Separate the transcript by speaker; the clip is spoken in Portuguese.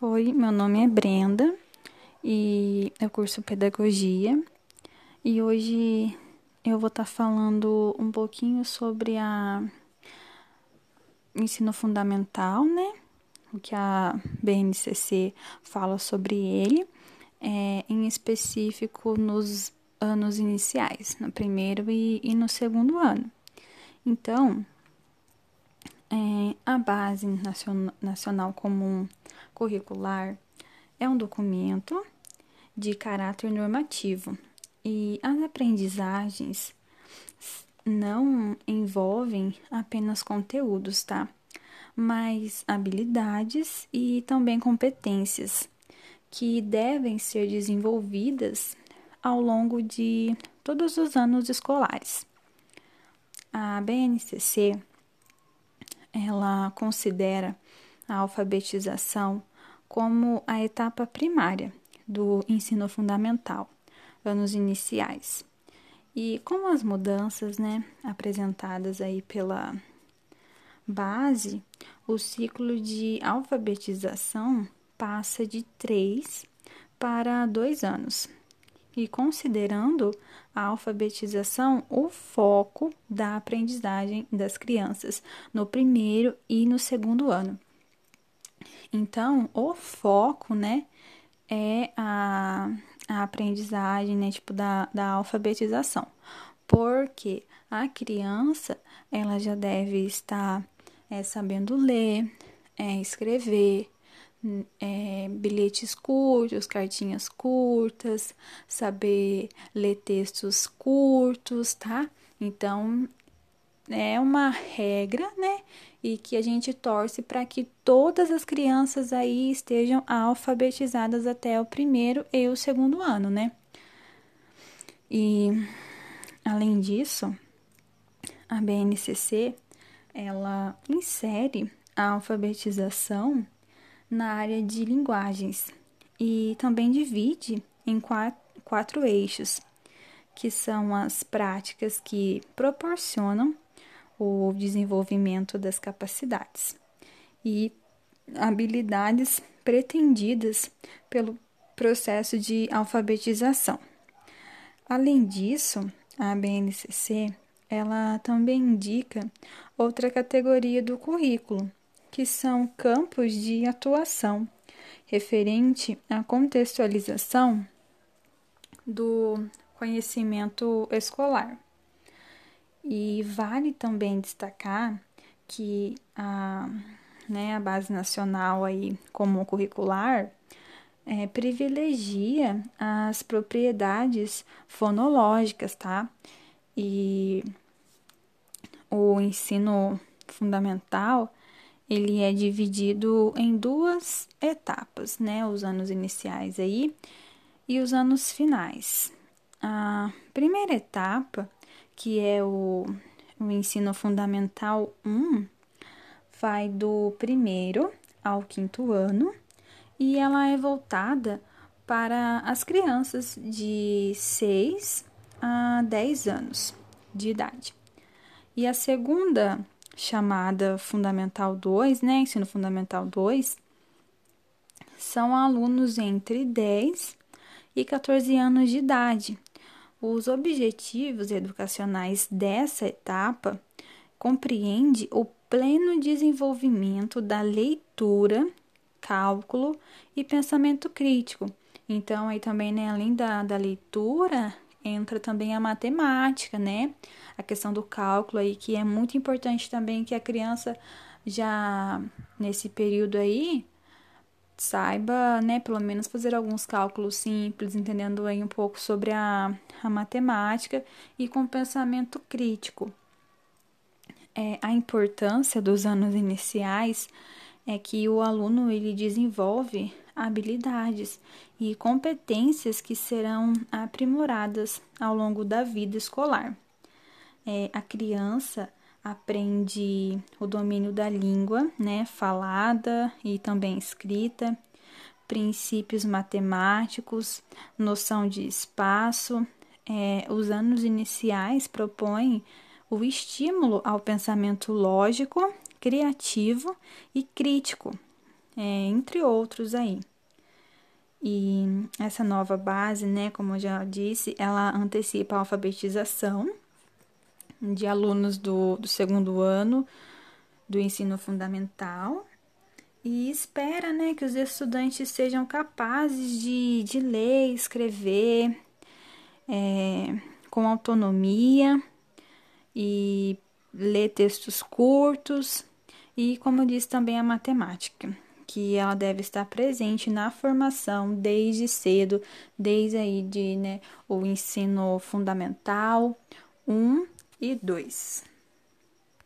Speaker 1: Oi, meu nome é Brenda e eu curso pedagogia e hoje eu vou estar tá falando um pouquinho sobre a ensino fundamental, né? O que a BNCC fala sobre ele, é, em específico nos anos iniciais, no primeiro e, e no segundo ano. Então, é, a Base Nacional Comum Curricular é um documento de caráter normativo e as aprendizagens não envolvem apenas conteúdos, tá? Mas habilidades e também competências que devem ser desenvolvidas ao longo de todos os anos escolares. A BNCC ela considera a alfabetização como a etapa primária do ensino fundamental, anos iniciais. E com as mudanças, né, apresentadas aí pela base, o ciclo de alfabetização passa de três para dois anos e considerando a alfabetização o foco da aprendizagem das crianças no primeiro e no segundo ano. Então, o foco, né, é a, a aprendizagem, né, tipo, da, da alfabetização. Porque a criança, ela já deve estar é, sabendo ler, é, escrever, é, bilhetes curtos, cartinhas curtas, saber ler textos curtos, tá? Então é uma regra, né? E que a gente torce para que todas as crianças aí estejam alfabetizadas até o primeiro e o segundo ano, né? E além disso, a BNCC ela insere a alfabetização na área de linguagens e também divide em quatro, quatro eixos, que são as práticas que proporcionam o desenvolvimento das capacidades e habilidades pretendidas pelo processo de alfabetização. Além disso, a BNCC ela também indica outra categoria do currículo, que são campos de atuação referente à contextualização do conhecimento escolar. E vale também destacar que a, né, a base nacional aí comum curricular é, privilegia as propriedades fonológicas, tá? E o ensino fundamental ele é dividido em duas etapas, né? Os anos iniciais aí e os anos finais. A primeira etapa, que é o, o ensino fundamental 1, vai do primeiro ao quinto ano e ela é voltada para as crianças de 6 a 10 anos de idade. E a segunda chamada Fundamental 2, né, Ensino Fundamental 2, são alunos entre 10 e 14 anos de idade. Os objetivos educacionais dessa etapa compreende o pleno desenvolvimento da leitura, cálculo e pensamento crítico. Então, aí também, né, além da, da leitura, entra também a matemática, né? A questão do cálculo aí, que é muito importante também que a criança já nesse período aí saiba, né, pelo menos fazer alguns cálculos simples, entendendo aí um pouco sobre a, a matemática e com pensamento crítico. É, a importância dos anos iniciais é que o aluno ele desenvolve habilidades e competências que serão aprimoradas ao longo da vida escolar. É, a criança aprende o domínio da língua, né, falada e também escrita, princípios matemáticos, noção de espaço. É, os anos iniciais propõem o estímulo ao pensamento lógico, criativo e crítico, é, entre outros aí. E essa nova base, né, como eu já disse, ela antecipa a alfabetização de alunos do, do segundo ano do ensino fundamental. E espera né, que os estudantes sejam capazes de, de ler, escrever é, com autonomia e ler textos curtos. E, como eu disse, também a matemática que ela deve estar presente na formação desde cedo, desde aí de né, o ensino fundamental 1 e 2.